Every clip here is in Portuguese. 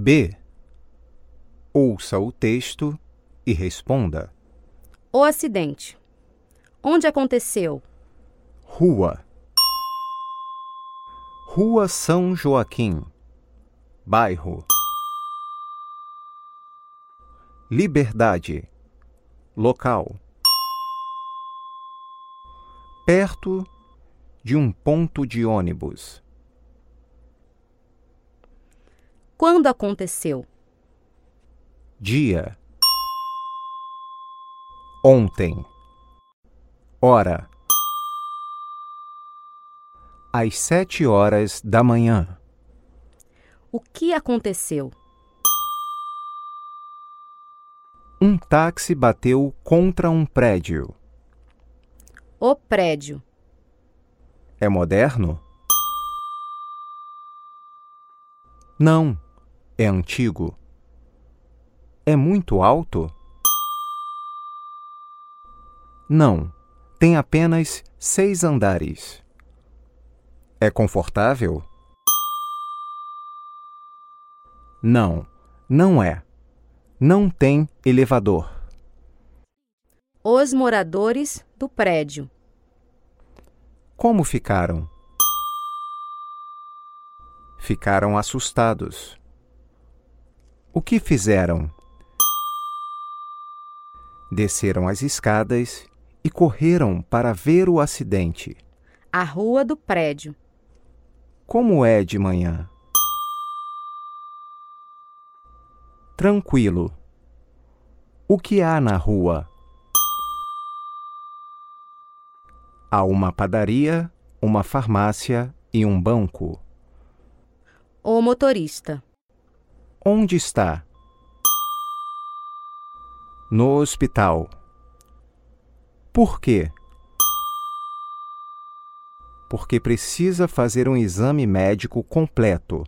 B. Ouça o texto e responda. O acidente. Onde aconteceu? Rua. Rua São Joaquim. Bairro. Liberdade. Local. Perto de um ponto de ônibus. Quando aconteceu? Dia. Ontem. Hora. Às sete horas da manhã. O que aconteceu? Um táxi bateu contra um prédio. O prédio. É moderno? Não, é antigo. É muito alto? Não, tem apenas seis andares. É confortável? Não, não é. Não tem elevador. Os moradores do prédio. Como ficaram? Ficaram assustados. O que fizeram? Desceram as escadas e correram para ver o acidente. A rua do prédio. Como é de manhã? Tranquilo. O que há na rua? Há uma padaria, uma farmácia e um banco. O motorista. Onde está? No hospital. Por quê? Porque precisa fazer um exame médico completo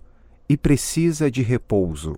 e precisa de repouso.